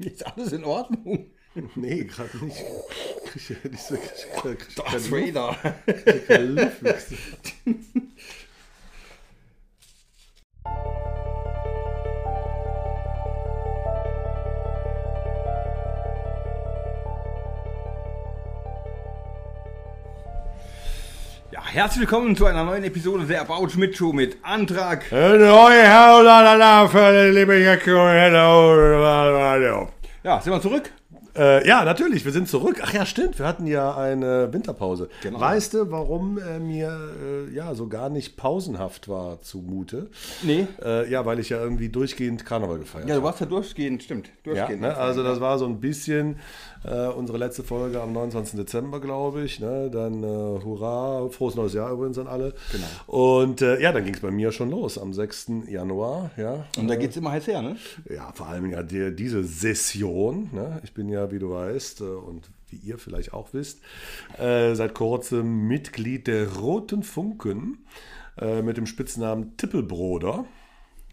Ist alles in Ordnung? Nee, gerade nicht. Krieg ich, nicht so, krieg, krieg, Darth Vader. Ja, herzlich willkommen zu einer neuen Episode der About Schmidt Show mit Antrag. Neue Hallo, für die liebe Jacke. Hallo. Ja, sind wir zurück? Äh, ja, natürlich, wir sind zurück. Ach ja, stimmt, wir hatten ja eine Winterpause. Genau. Weißt du, warum äh, mir äh, ja so gar nicht pausenhaft war zumute? Nee. Äh, ja, weil ich ja irgendwie durchgehend Karneval gefeiert Ja, habe. du warst ja durchgehend, stimmt. Ja, Durchgehend. ne? also das war so ein bisschen äh, unsere letzte Folge am 29. Dezember, glaube ich. Ne? Dann äh, Hurra, frohes neues Jahr übrigens an alle. Genau. Und ja, dann ging es bei mir schon los am 6. Januar. Ja, Und da geht's immer heiß her, ne? ja vor allem ja die, diese Session. Ne? Ich bin ja, wie du weißt, äh, und wie ihr vielleicht auch wisst, äh, seit kurzem Mitglied der Roten Funken äh, mit dem Spitznamen Tippelbroder.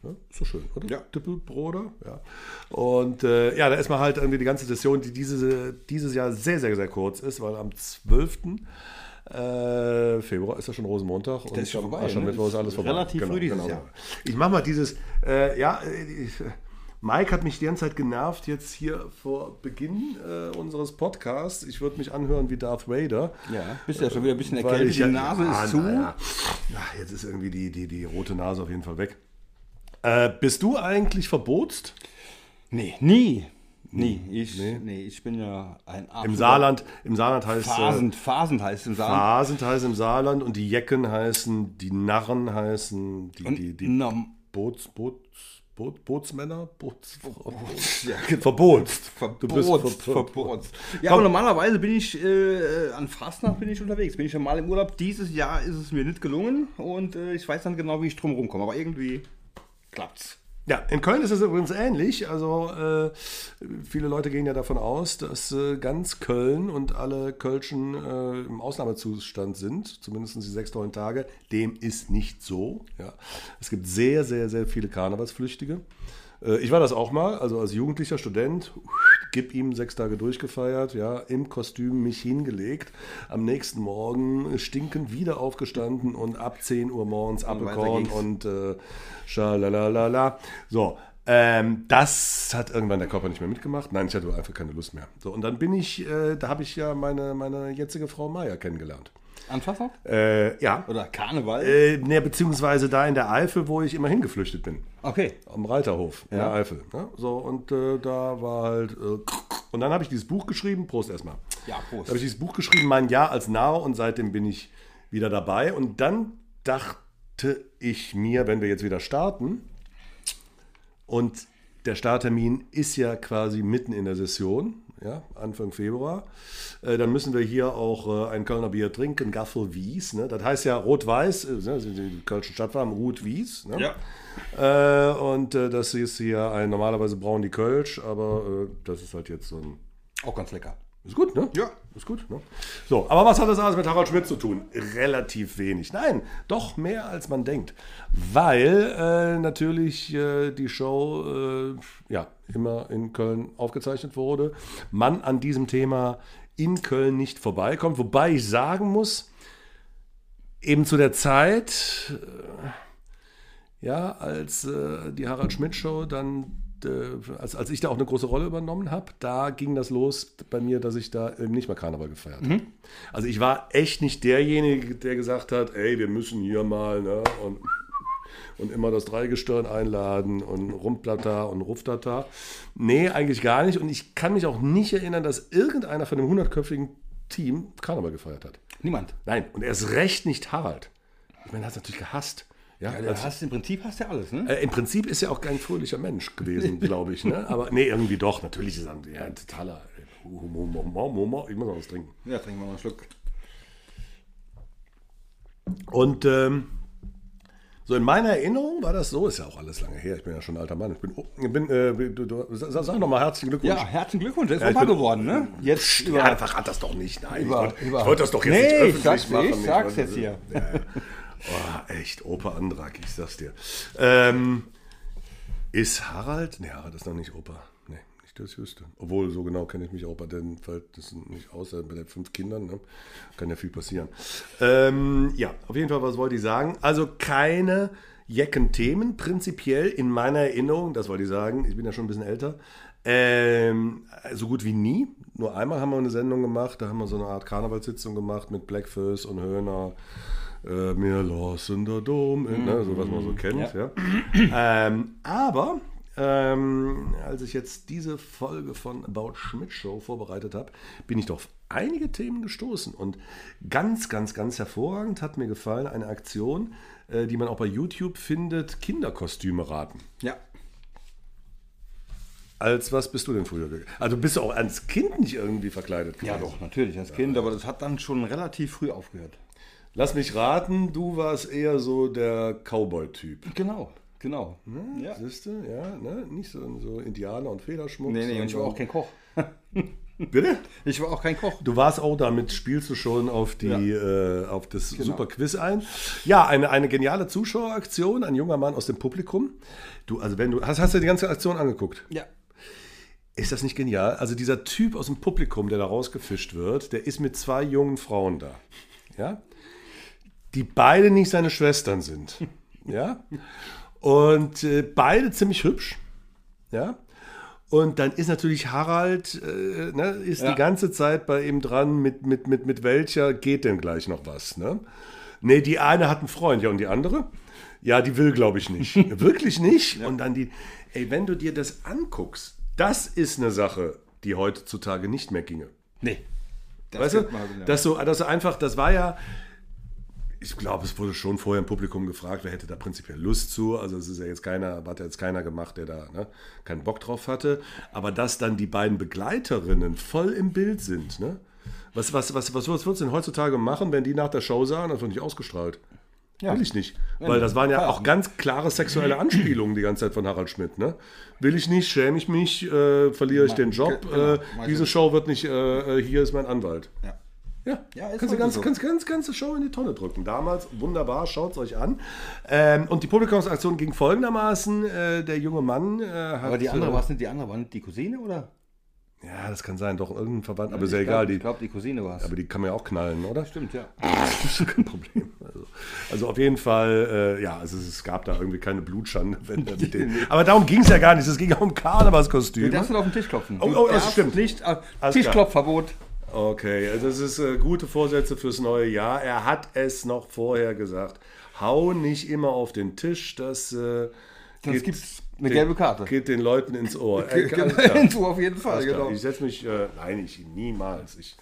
Ja, so schön, oder? Ja. Tippelbroder, ja. Und äh, ja, da ist man halt irgendwie die ganze Session, die diese, dieses Jahr sehr, sehr, sehr kurz ist, weil am 12. Äh, Februar ist ja schon Rosenmontag. und ist schon vorbei, Aschermittwoch ne? ist alles vorbei. Relativ früh dieses Jahr. Ich mach mal dieses, äh, ja, ich, Mike hat mich die ganze Zeit genervt, jetzt hier vor Beginn äh, unseres Podcasts. Ich würde mich anhören wie Darth Vader. Ja, bist ja schon wieder ein bisschen Weil erkältet, die ja- Nase Ah, ist zu. na Ja. ja, jetzt ist irgendwie die, die, die rote Nase auf jeden Fall weg. Äh, bist du eigentlich verbotst? Nee, nie. Nie. Ich, nee. ich bin ja ein Im absoluter Saarland, im Saarland heißt Phasend, äh, Phasend heißt es im Saarland. Phasend heißt im Saarland und die Jecken heißen, die Narren heißen, die, die, die Na, Boots, Boots, Boot, Bootsmänner, Bootsfrauen. ja, genau. Verbotst. Du bist Verbotst, ver- verbotst. Ja, aber normalerweise bin ich äh, an Fastnacht bin ich unterwegs. Bin ich ja mal im Urlaub. Dieses Jahr ist es mir nicht gelungen und äh, ich weiß dann genau, wie ich drum rumkomme. Aber irgendwie klappt's. Ja, in Köln ist es übrigens ähnlich. Also äh, viele Leute gehen ja davon aus, dass äh, ganz Köln und alle Kölschen äh, im Ausnahmezustand sind, zumindest die sechs neun Tage. Dem ist nicht so. Ja. Es gibt sehr, sehr, sehr viele Karnevalsflüchtige. Äh, ich war das auch mal, also als jugendlicher Student, gib ihm sechs Tage durchgefeiert, ja, im Kostüm mich hingelegt, am nächsten Morgen stinkend wieder aufgestanden und ab 10 Uhr morgens Apfelkorn und äh. So, ähm, das hat irgendwann der Körper nicht mehr mitgemacht. Nein, ich hatte einfach keine Lust mehr. So, und dann bin ich, äh, da habe ich ja meine, meine jetzige Frau Maya kennengelernt. An Fastnacht? Äh, ja. Oder Karneval? Äh, ne, beziehungsweise da in der Eifel, wo ich immer hingeflüchtet bin. Okay. Am Reiterhof in Ja. der Eifel. Ne? So, und äh, da war halt. Äh, und dann habe ich dieses Buch geschrieben. Prost erstmal. Ja, Prost. Da habe ich dieses Buch geschrieben, mein Jahr als Narr, und seitdem bin ich wieder dabei. Und dann dachte ich mir, wenn wir jetzt wieder starten, und der Starttermin ist ja quasi mitten in der Session, ja, Anfang Februar. Äh, dann müssen wir hier auch äh, ein Kölner Bier trinken, Gaffel Wies. Ne? Das heißt ja Rot-Weiß, äh, ne, sind die Kölschen Stadtfarben, Rot Wies. Ne? Ja. Äh, und äh, das ist hier ein, normalerweise braun die Kölsch, aber äh, das ist halt jetzt so ein. Auch ganz lecker. Ist gut, ne? Ja. Ist gut, ne? So, aber was hat das alles mit Harald Schmidt zu tun? Relativ wenig. Nein, doch mehr als man denkt. Weil äh, natürlich äh, die Show äh, ja, immer in Köln aufgezeichnet wurde. Man an diesem Thema in Köln nicht vorbeikommt. Wobei ich sagen muss, eben zu der Zeit, äh, ja, als äh, die Harald Schmidt Show dann, als, als ich da auch eine große Rolle übernommen habe, da ging das los bei mir, dass ich da eben nicht mehr Karneval gefeiert habe. Also ich war echt nicht derjenige, der gesagt hat, ey, wir müssen hier mal, ne, und, und immer das Dreigestirn einladen und Rumplata und Ruftata. Nee, eigentlich gar nicht. Und ich kann mich auch nicht erinnern, dass irgendeiner von dem hundertköpfigen Team Karneval gefeiert hat. Niemand. Nein, und erst recht nicht Harald. Ich meine, er hat es natürlich gehasst. Ja, Ja, du als- hast, Im Prinzip hast du ja alles, ne? äh, Im Prinzip ist er auch kein fröhlicher Mensch gewesen, glaube ich. Ne? Aber nee, irgendwie doch. Natürlich ist er ein, ja, ein totaler äh, Humor, Humor, Humor. Ich muss noch was trinken. Ja, trinken wir mal einen Schluck. Und ähm, so in meiner Erinnerung war das so, ist ja auch alles lange her. Ich bin ja schon ein alter Mann. Ich bin, ich bin äh, du, du, sag, sag noch mal herzlichen Glückwunsch. Ja, herzlichen Glückwunsch, der ist Ja, ich Opa geworden, ne? Jetzt Ja, über, verrat das doch nicht. Nein, über, ich wollte ich wollte das doch jetzt nee, nicht ich öffentlich sag's, machen. Ich Ich sag's wollte- jetzt hier. Ja, ja. Oh, echt, Opa Andrak, ich sag's dir. Ähm, ist Harald? Nee, Harald ist noch nicht Opa. Nee, Nicht, dass ich wüsste. Obwohl, so genau kenne ich mich auch bei den Verhältnissen nicht aus, äh, bei den fünf Kindern. Ne? Kann ja viel passieren. Ähm, ja, auf jeden Fall, was wollte ich sagen? Also keine Jecken-Themen, prinzipiell in meiner Erinnerung, das wollte ich sagen, ich bin ja schon ein bisschen älter, ähm, so gut wie nie. Nur einmal haben wir eine Sendung gemacht, da haben wir so eine Art Karnevalssitzung gemacht mit Blackfist und Höhner. Äh, mir lassen der Dom, in, ne, so was man so kennt. Ja. Ähm, aber ähm, als ich jetzt diese Folge von About Schmidt Show vorbereitet habe, bin ich doch auf einige Themen gestoßen. Und ganz, ganz, ganz hervorragend hat mir gefallen eine Aktion, äh, die man auch bei YouTube findet: Kinderkostüme raten. Ja. Als was bist du denn früher gegangen? Also bist du auch als Kind nicht irgendwie verkleidet Ja, gewesen? doch, natürlich, als Kind, aber das hat dann schon relativ früh aufgehört. Lass mich raten, du warst eher so der Cowboy-Typ. Genau, genau. Ja. Siehst du, ja, ne? Nicht so, so Indianer und Federschmuck. Nee, nee, und ich war auch kein Koch. Bitte? Ich war auch kein Koch. Du warst auch damit, spielst du schon auf, die, äh, auf das super Quiz ein. Ja, eine, eine geniale Zuschaueraktion, ein junger Mann aus dem Publikum. Du, also wenn du, hast, hast du die ganze Aktion angeguckt? Ja. Ist das nicht genial? Also dieser Typ aus dem Publikum, der da rausgefischt wird, der ist mit zwei jungen Frauen da. Ja? Die beide nicht seine Schwestern sind. Ja? Und äh, beide ziemlich hübsch. Ja? Und dann ist natürlich Harald, äh, ne, ist Ja. die ganze Zeit bei ihm dran, mit, mit, mit, mit welcher geht denn gleich noch was. Ne? Nee, die eine hat einen Freund, ja, und die andere? Ja, die will, glaube ich, nicht. Wirklich nicht. Und dann die, ey, wenn du dir das anguckst, das ist eine Sache, die heutzutage nicht mehr ginge. Nee. Das Weißt du, wieder. dass so, dass so einfach, das war ja, ich glaube, es wurde schon vorher im Publikum gefragt, wer hätte da prinzipiell Lust zu. Also es ist ja jetzt keiner, hat ja jetzt keiner gemacht, der da ne, keinen Bock drauf hatte. Aber dass dann die beiden Begleiterinnen voll im Bild sind, ne? Was, was, was, was, was würdest du denn heutzutage machen, wenn die nach der Show sahen? Das wird nicht ausgestrahlt. Ja. Will ich nicht. Weil das waren ja auch ganz klare sexuelle Anspielungen die ganze Zeit von Harald Schmidt. Ne? Will ich nicht, schäme ich mich, äh, verliere ich den Job. genau. Äh, diese Show wird nicht, äh, äh, hier ist mein Anwalt. Ja. Ja, Ja, ist kannst du ganz, so. ganz, ganz, ganze Show in die Tonne drücken. Damals wunderbar, schaut es euch an. Ähm, und die Publikumsaktion ging folgendermaßen: äh, Der junge Mann äh, hat. Aber die andere äh, war es nicht die andere, war nicht die Cousine, oder? Ja, das kann sein, doch irgendein Verwandt, aber ist ja ich egal. Glaub, ich glaube, die Cousine war es. aber die kann man ja auch knallen, oder? Stimmt, ja. Das ist kein Problem. Also, also auf jeden Fall, äh, ja, also es gab da irgendwie keine Blutschande. Wenn der mit den, aber darum ging es ja gar nicht. Es ging ja um Karnevalskostüm. Du darfst nicht auf den Tisch klopfen. Oh, oh, das darfst stimmt. Nicht, äh, Tischklopfverbot. Okay, also das ist äh, gute Vorsätze fürs neue Jahr. Er hat es noch vorher gesagt. Hau nicht immer auf den Tisch, das äh, Sonst gibt's eine den- gelbe Karte. Geht den Leuten ins Ohr. Genau, klar. so auf jeden Fall, genau. Ich setze mich, äh, nein, ich niemals. Ich,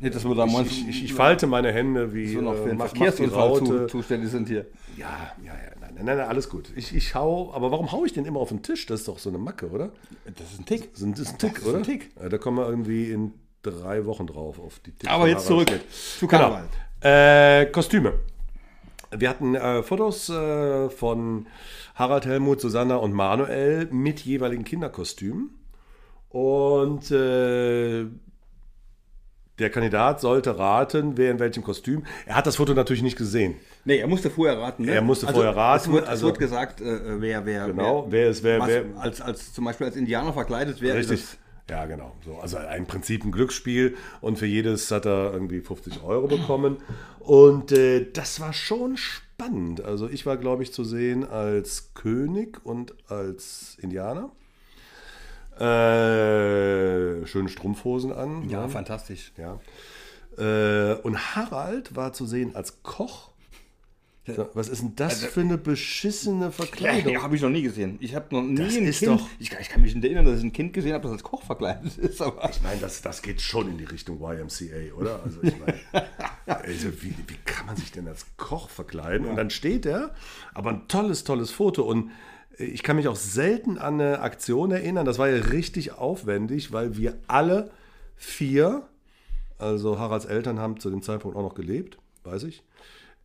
Nicht, dass wir da ich, ich, ich falte meine Hände wie so noch äh, mach Verkehrsunfall zu, zuständig sind hier. Ja, ja, ja, nein, nein, nein, alles gut. Ich, ich hau, aber warum hau ich den immer auf den Tisch? Das ist doch so eine Macke, oder? Das ist ein Tick. Das ist ein- das ist ein Tick, ist oder? ein Tick. Ja, da kommen wir irgendwie in drei Wochen drauf auf die Ticks Aber jetzt zurück zu Genau. Karneval. Äh, Kostüme. Wir hatten äh, Fotos äh, von Harald, Helmut, Susanna und Manuel mit jeweiligen Kinderkostümen. Und äh, der Kandidat sollte raten, wer in welchem Kostüm. Er hat das Foto natürlich nicht gesehen. Nee, er musste vorher raten. Ne? Er musste vorher raten, Es wird, also- es wird gesagt, äh, wer, wer, Genau, wer, wer ist wer, was, wer. als, als zum Beispiel als Indianer verkleidet wäre. Richtig. das- Ja, genau. So, also im Prinzip ein Glücksspiel und für jedes hat er irgendwie 50 Euro bekommen. Und äh, das war schon spannend. Also ich war, glaube ich, zu sehen als König und als Indianer. Äh, schöne Strumpfhosen an. Ja, ne? fantastisch. Ja. Äh, und Harald war zu sehen als Koch. So, Was ist denn das für eine beschissene Verkleidung? Ja, habe ich noch nie gesehen. Ich habe noch nie Das ein ist Kind. doch- Ich, kann- ich kann mich nicht erinnern, dass ich ein Kind gesehen habe, das als Koch verkleidet ist. Aber Ich meine, das, das geht schon in die Richtung YMCA, oder? Also ich meine, also wie, wie kann man sich denn als Koch verkleiden? Und dann steht er, aber ein tolles, tolles Foto. Und ich kann mich auch selten an eine Aktion erinnern. Das war ja richtig aufwendig, weil wir alle vier, also Haralds Eltern haben zu dem Zeitpunkt auch noch gelebt, weiß ich.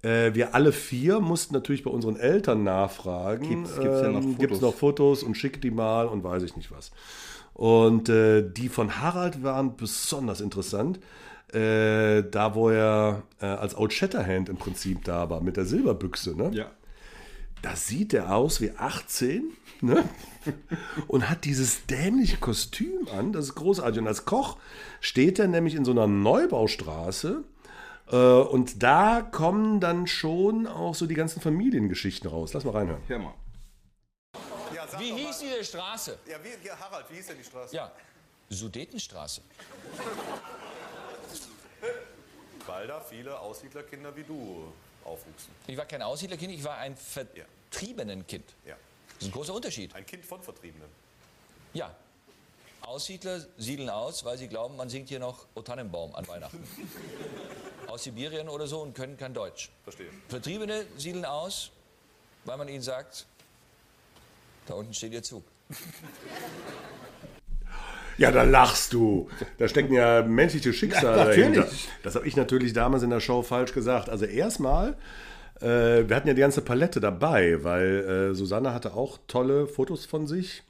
Äh, wir alle vier mussten natürlich bei unseren Eltern nachfragen. Gibt's- gibt's ja noch ähm, Fotos? noch Fotos und schickt die mal und weiß ich nicht was. Und äh, die von Harald waren besonders interessant. Äh, da, wo er äh, als Old Shatterhand im Prinzip da war, mit der Silberbüchse. Ne? ja. Da sieht er aus wie 18. Ne? und hat dieses dämliche Kostüm an. Das ist großartig. Und als Koch steht er nämlich in so einer Neubaustraße. Äh, und da kommen dann schon auch so die ganzen Familiengeschichten raus. Lass mal reinhören. Hör mal. Ja, Wie mal. hieß diese Straße? Ja, wie, hier, Harald, wie hieß denn die Straße? Ja, Sudetenstraße. Weil da viele Aussiedlerkinder wie du aufwuchsen. Ich war kein Aussiedlerkind, ich war ein vertriebenen Kind. Ja. Das ist ein großer Unterschied. Ein Kind von Vertriebenen. Ja. Aussiedler siedeln aus, weil sie glauben, man singt hier noch O Tannenbaum an Weihnachten. Aus Sibirien oder so und können kein Deutsch. Verstehe. Vertriebene siedeln aus, weil man ihnen sagt, da unten steht ihr Zug. Ja, da lachst du. Da stecken ja menschliche Schicksale Ja, natürlich. dahinter. Das habe ich natürlich damals in der Show falsch gesagt. Also erstmal, äh, wir hatten ja die ganze Palette dabei, weil äh, Susanne hatte auch tolle Fotos von sich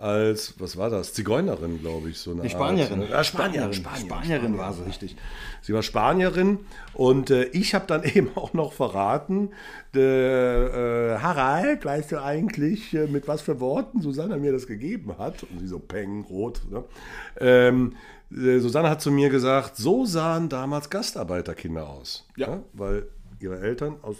als, was war das? Zigeunerin, glaube ich. So eine Die Spanierin. Art, ne? Ah, Spanierin. Spanierin. Spanierin, Spanierin war sie. Richtig. Sie war Spanierin und äh, ich habe dann eben auch noch verraten, der, äh, Harald, weißt du eigentlich, äh, mit was für Worten Susanne mir das gegeben hat? Und sie so peng, rot. Ne? Ähm, äh, Susanne hat zu mir gesagt, so sahen damals Gastarbeiterkinder aus. Ja. Ne? Weil ihre Eltern aus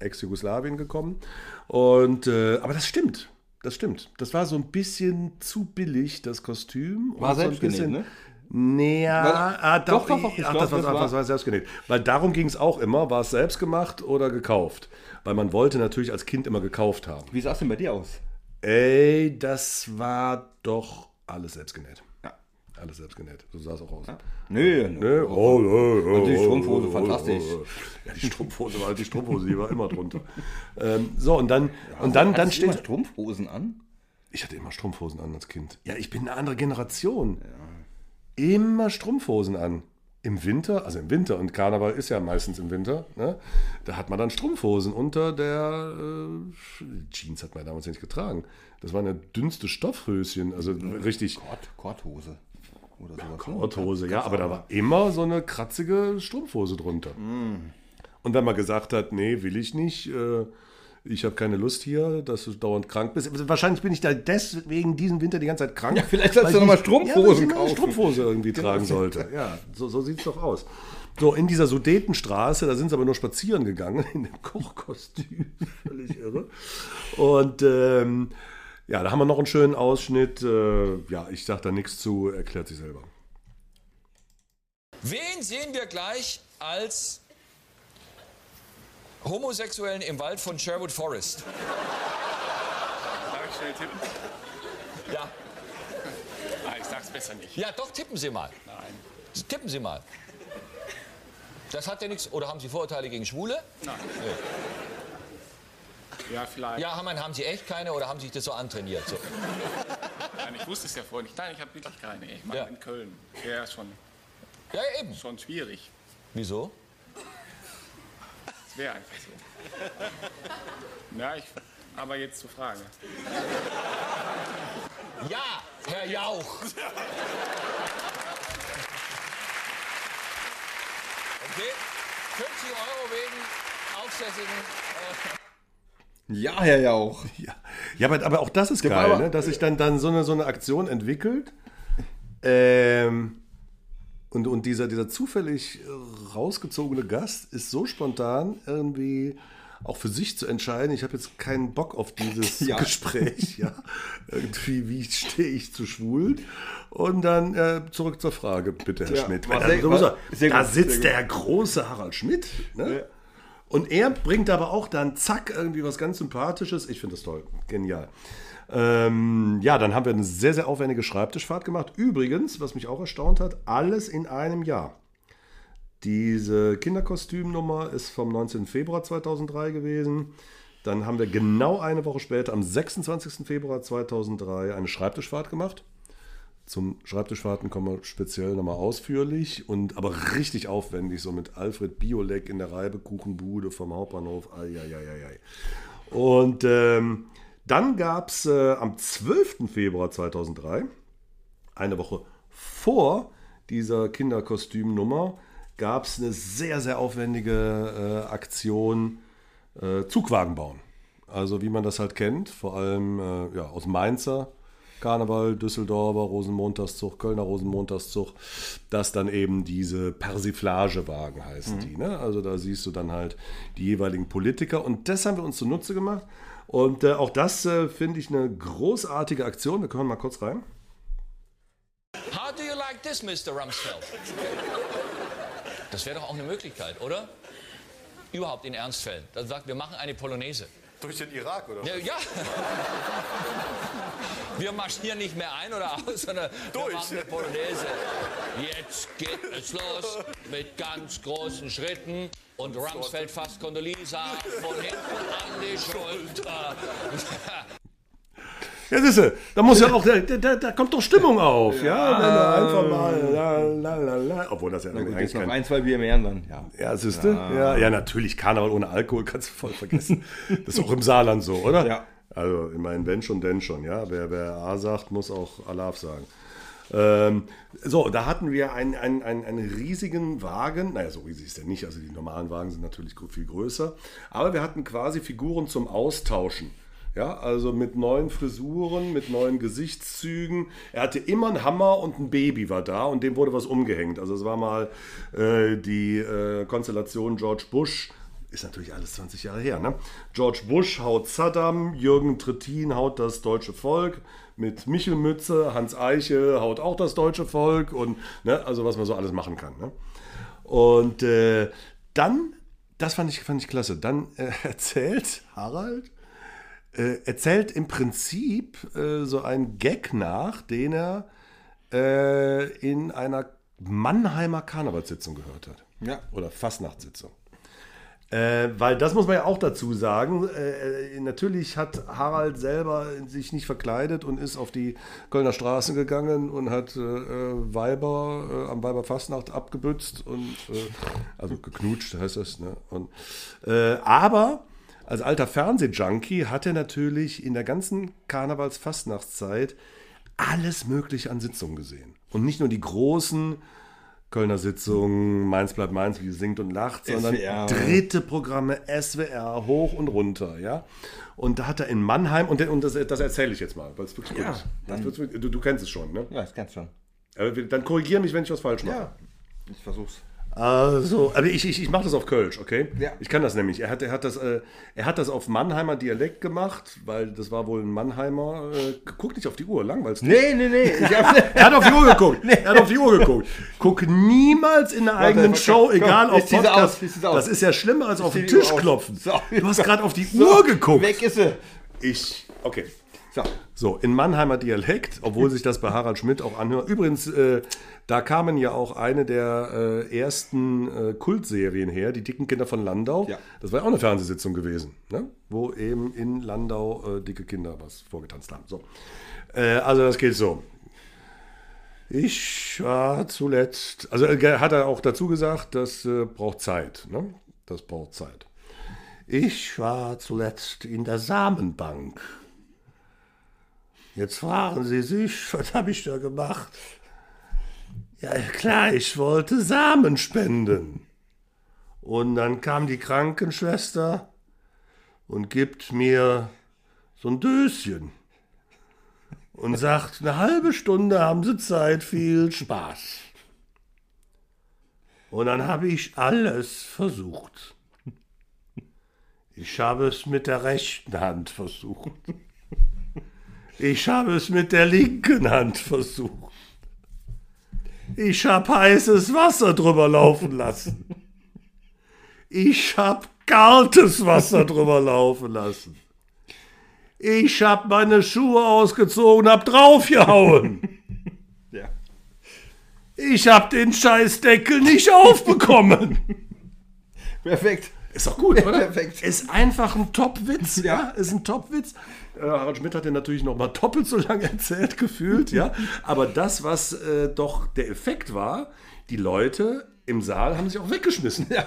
Ex-Jugoslawien gekommen. Und, äh, aber das stimmt. Das stimmt. Das war so ein bisschen zu billig, das Kostüm. War so ein selbst genäht, bisschen- ne? Nee, ja, War- ah, doch, doch, doch, ich ach, glaub, das, war, das das, war- war selbst genäht. Weil darum ging es auch immer, war es selbst gemacht oder gekauft. Weil man wollte natürlich als Kind immer gekauft haben. Wie sah es denn bei dir aus? Ey, das war doch alles selbst genäht. Ja. Alles selbst genäht. So sah es auch aus. Nö, Ne? Oh, oh, oh, die oh, Strumpfhose, oh, oh, fantastisch. oh, oh. Ja, die Strumpfhose war die Strumpfhose, die war immer drunter. ähm, so, und dann, und dann, dann steht. Strumpfhosen an? Ich hatte immer Strumpfhosen an als Kind. Ja, ich bin eine andere Generation. Immer Strumpfhosen an. Im Winter, also im Winter, und Karneval ist ja meistens im Winter, ne? da hat man dann Strumpfhosen unter der äh, Jeans hat man damals nicht getragen. Das waren ja dünnste Stoffhöschen, also richtig Kord, Kordhose. Oder sowas. ne? Korthose, ja, aber da war immer so eine kratzige Strumpfhose drunter. Und wenn man gesagt hat, nee, will ich nicht, äh, ich habe keine Lust hier, dass du dauernd krank bist. Wahrscheinlich bin ich da deswegen diesen Winter die ganze Zeit krank. Ja, vielleicht weil du ich noch mal nicht- Strumpfhosen ja, kaufen. Strumpfhose irgendwie tragen sollte. Ja, so, so sieht es doch aus. So, in dieser Sudetenstraße, da sind sie aber nur spazieren gegangen, in dem Kochkostüm. Völlig irre. Und ähm, ja, da haben wir noch einen schönen Ausschnitt. Äh, ja, ich sage da nichts zu, erklärt sich selber. Wen sehen wir gleich als Homosexuellen im Wald von Sherwood Forest? Darf ich schnell tippen? Ja, Ah, ich sag's besser nicht. ja, doch, tippen Sie mal. Nein. Tippen Sie mal. Das hat ja nichts. Oder haben Sie Vorurteile gegen Schwule? Nein. Ja, vielleicht. Ja, haben, haben Sie echt keine oder haben Sie sich das so antrainiert? So. Nein, ich wusste es ja vorher nicht. Nein, ich habe wirklich keine. Ich meine, Ja. in Köln wäre schon, Ja, eben. schon schwierig. Wieso? Es wäre einfach so. Ja, ich, aber jetzt zur Frage. Ja, Herr Jauch. Okay, 50 Euro wegen aufsässigen. Ja, Herr Jauch. Ja, ja aber, aber auch das ist geil, aber- ne? dass sich dann, dann so, eine, so eine Aktion entwickelt. Ähm, und, und dieser, dieser zufällig rausgezogene Gast ist so spontan irgendwie auch für sich zu entscheiden, ich habe jetzt keinen Bock auf dieses Ja. Gespräch, ja. Irgendwie, wie stehe ich zu schwul? Und dann äh, zurück zur Frage, bitte, Herr Ja, Schmidt. Weil sehr- da, sehr da gut, sitzt der große Harald Schmidt. Ne? Ja. Und er bringt aber auch dann zack irgendwie was ganz Sympathisches. Ich finde das toll. Genial. Ähm, ja, dann haben wir eine sehr, sehr aufwendige Schreibtischfahrt gemacht. Übrigens, was mich auch erstaunt hat, alles in einem Jahr. Diese Kinderkostümnummer ist vom 19. Februar 2003 gewesen. Dann haben wir genau eine Woche später, am 26. Februar 2003, eine Schreibtischfahrt gemacht. Zum Schreibtischfahrten kommen wir speziell nochmal ausführlich und aber richtig aufwendig, so mit Alfred Biolek in der Reibekuchenbude vom Hauptbahnhof. Eieieiei. Und ähm, dann gab es äh, am 12. Februar 2003, eine Woche vor dieser Kinderkostümnummer, gab es eine sehr, sehr aufwendige äh, Aktion äh, Zugwagen bauen. Also wie man das halt kennt, vor allem äh, ja, aus Mainzer Karneval, Düsseldorfer Rosenmontagszug, Kölner Rosenmontagszug, dass dann eben diese Persiflagewagen heißen die. Ne? Also da siehst du dann halt die jeweiligen Politiker und das haben wir uns zunutze gemacht. Und äh, auch das äh, finde ich eine großartige Aktion. Wir können mal kurz rein. How do you like this, Mr. Rumsfeld? Das wäre doch auch eine Möglichkeit, oder? Überhaupt in Ernstfällen. Dann sagt, wir machen eine Polonaise. Durch den Irak, oder? Ja, ja. Wir marschieren nicht mehr ein oder aus, sondern wir Durch. machen eine Polonaise. Jetzt geht es los mit ganz großen Schritten und Rumsfeld fasst Condoleezza von hinten an die Schulter. Ja, siehste, da muss ja auch, da, da, da kommt doch Stimmung auf, ja, wenn du einfach mal, la, la, la, la, obwohl das ja Na gut, eigentlich noch kein, ein, zwei Bier mehr dann, ja. ja, siehste, ja, ja, natürlich, Karneval ohne Alkohol kannst du voll vergessen. Das ist auch im Saarland so, oder? Ja. Also, ich meine, wenn schon, denn schon, ja, wer, wer A sagt, muss auch Alaf sagen. Ähm, so, da hatten wir einen, einen, einen, einen riesigen Wagen. Naja, so riesig ist der nicht. Also die normalen Wagen sind natürlich viel größer. Aber wir hatten quasi Figuren zum Austauschen. Ja, also mit neuen Frisuren, mit neuen Gesichtszügen. Er hatte immer einen Hammer und ein Baby war da und dem wurde was umgehängt. Also es war mal äh, die äh, Konstellation George Bush. Ist natürlich alles 20 Jahre her, ne? George Bush haut Saddam, Jürgen Trittin haut das deutsche Volk, mit Michel Mütze, Hans Eiche haut auch das deutsche Volk und, ne, also was man so alles machen kann, ne? Und äh, dann, das fand ich, fand ich klasse, dann äh, erzählt Harald, äh, erzählt im Prinzip äh, so einen Gag nach, den er äh, in einer Mannheimer Karnevalssitzung gehört hat. Ja. Oder Fastnachtssitzung. Äh, weil das muss man ja auch dazu sagen. Äh, natürlich hat Harald selber sich nicht verkleidet und ist auf die Kölner Straße gegangen und hat äh, Weiber äh, am Weiberfastnacht abgebützt und äh, also geknutscht heißt das. Ne? Und, äh, aber als alter Fernsehjunkie hat er natürlich in der ganzen Karnevals-Fastnachtszeit alles Mögliche an Sitzungen gesehen. Und nicht nur die großen Kölner Sitzungen, Mainz bleibt Mainz, wie singt und lacht, sondern SWR. dritte Programme, SWR, hoch und runter, ja. Und da hat er in Mannheim, und, und das, das erzähle ich jetzt mal, weil es wirklich gut Ja, ist. Das wird's du, du kennst es schon, ne? Ja, kannst du schon. Aber dann korrigiere mich, wenn ich was falsch mache. Ja, ich versuch's. Also, aber ich, ich, ich mache das auf Kölsch, okay? Ja. Ich kann das nämlich. Er hat, er, hat das, äh, er hat das auf Mannheimer Dialekt gemacht, weil das war wohl ein Mannheimer. Äh, guck nicht auf die Uhr, langweilst du. Nee, nee, nee. Ich hab, Er hat auf die Uhr geguckt. Er hat auf die Uhr geguckt. Guck niemals in der eigenen komm, Show, komm, egal ich ob zieh sie Podcast. aus, ich aus. Das ist ja schlimmer als auf zieh den Tisch klopfen. So. Du hast gerade auf die Uhr geguckt. Weg ist sie. Ich, okay. So. So, in Mannheimer Dialekt, obwohl sich das bei Harald Schmidt auch anhört. Übrigens, äh, da kamen ja auch eine der äh, ersten äh, Kultserien her, die dicken Kinder von Landau. Ja. Das war ja auch eine Fernsehsitzung gewesen, ne? wo eben in Landau äh, dicke Kinder was vorgetanzt haben. So. Äh, also das geht so. Ich war zuletzt, also äh, hat er auch dazu gesagt, das braucht Zeit. Ne? Das braucht Zeit. Ich war zuletzt in der Samenbank. Jetzt fragen Sie sich, was habe ich da gemacht? Ja, klar, ich wollte Samen spenden. Und dann kam die Krankenschwester und gibt mir so ein Döschen und sagt, eine halbe Stunde haben Sie Zeit, viel Spaß. Und dann habe ich alles versucht. Ich habe es mit der rechten Hand versucht. Ich habe es mit der linken Hand versucht. Ich habe heißes Wasser drüber laufen lassen. Ich habe kaltes Wasser drüber laufen lassen. Ich habe meine Schuhe ausgezogen und hab draufgehauen. Ja. Ich habe den Scheißdeckel nicht aufbekommen. Perfekt. Ist doch gut, oder? Perfekt. Ist einfach ein Top-Witz. Ja. Ist ein Top-Witz. Äh, Harald Schmidt hat den natürlich noch mal doppelt so lange erzählt, gefühlt, ja. Aber das, was äh, doch der Effekt war, die Leute im Saal haben sich auch weggeschmissen. Ja,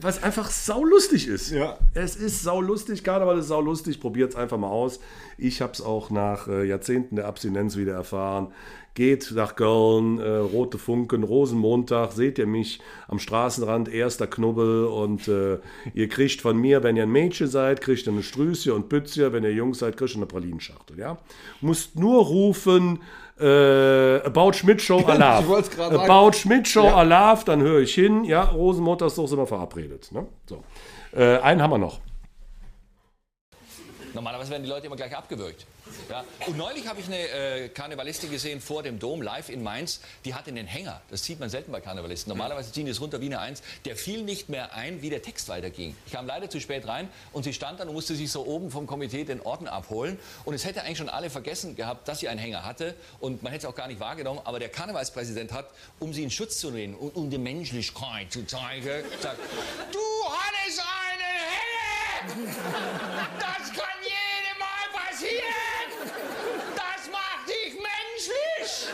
was einfach saulustig ist. Ja. Es ist saulustig, Karneval ist saulustig, probiert es einfach mal aus. Ich habe es auch nach äh, Jahrzehnten der Abstinenz wieder erfahren. Geht nach Köln, äh, Rote Funken, Rosenmontag, seht ihr mich am Straßenrand, erster Knubbel und äh, ihr kriegt von mir, wenn ihr ein Mädchen seid, kriegt ihr eine Strüße und Pützchen, wenn ihr Jungs seid, kriegt du eine Pralinenschachtel, ja. Musst nur rufen, äh, About Schmidt Show Alarv. Ich wollt's gerade sagen. About Schmidt Show Ja. Alarv, dann höre ich hin, ja, Rosenmutter ist doch immer verabredet, ne? So. Äh, einen haben wir noch. Normalerweise werden die Leute immer gleich abgewürgt. Ja? Und neulich habe ich eine äh, Karnevalistin gesehen vor dem Dom, live in Mainz. Die hatte einen Hänger. Das sieht man selten bei Karnevalisten. Normalerweise ziehen die es runter wie eine Eins. Der fiel nicht mehr ein, wie der Text weiterging. Ich kam leider zu spät rein und sie stand dann und musste sich so oben vom Komitee den Orden abholen. Und es hätte eigentlich schon alle vergessen gehabt, dass sie einen Hänger hatte. Und man hätte es auch gar nicht wahrgenommen. Aber der Karnevalspräsident hat, um sie in Schutz zu nehmen und um die Menschlichkeit zu zeigen, gesagt, du hattest einen Hänger! Das kann jedem mal passieren! Das macht dich menschlich!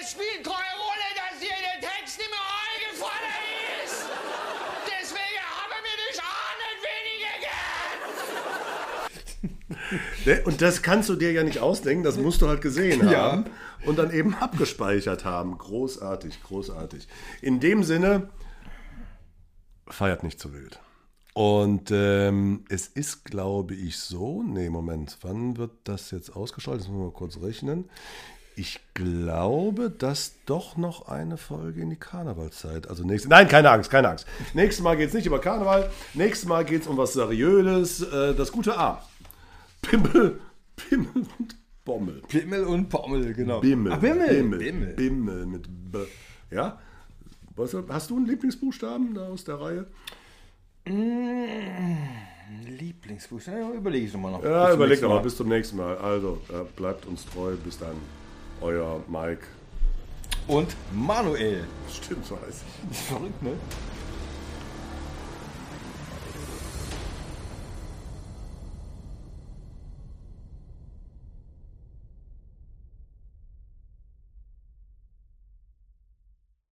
Es spielt keine Rolle, dass dir der Text nicht mehr eingefallen ist! Deswegen haben wir dich auch nicht weniger gern! Ne, Und das kannst du dir ja nicht ausdenken, das musst du halt gesehen Ja. haben und dann eben abgespeichert haben. Großartig, großartig. In dem Sinne, feiert nicht zu wild. Und ähm, es ist, glaube ich, so. Nee, Moment, wann wird das jetzt ausgestrahlt? Das müssen wir mal kurz rechnen. Ich glaube, dass doch noch eine Folge in die Karnevalszeit. Also nächste. Nein, keine Angst, keine Angst. Nächstes Mal geht es nicht über Karneval. Nächstes Mal geht es um was Seriöses. Äh, das gute A. Pimmel, Pimmel und Bommel. Pimmel und Pommel, genau. Bimmel. Ach, Bimmel. Bimmel. Bimmel. Bimmel mit B. Ja? Was, hast du einen Lieblingsbuchstaben da aus der Reihe? Lieblingsbuchstaben, ja, überlege ich nochmal noch. Ja, Bis zum überleg nächsten doch mal. Mal. Bis zum nächsten Mal. Also, äh, bleibt uns treu. Bis dann. Euer Mike. Und Manuel. Stimmt, weiß ich. Verrückt, ne?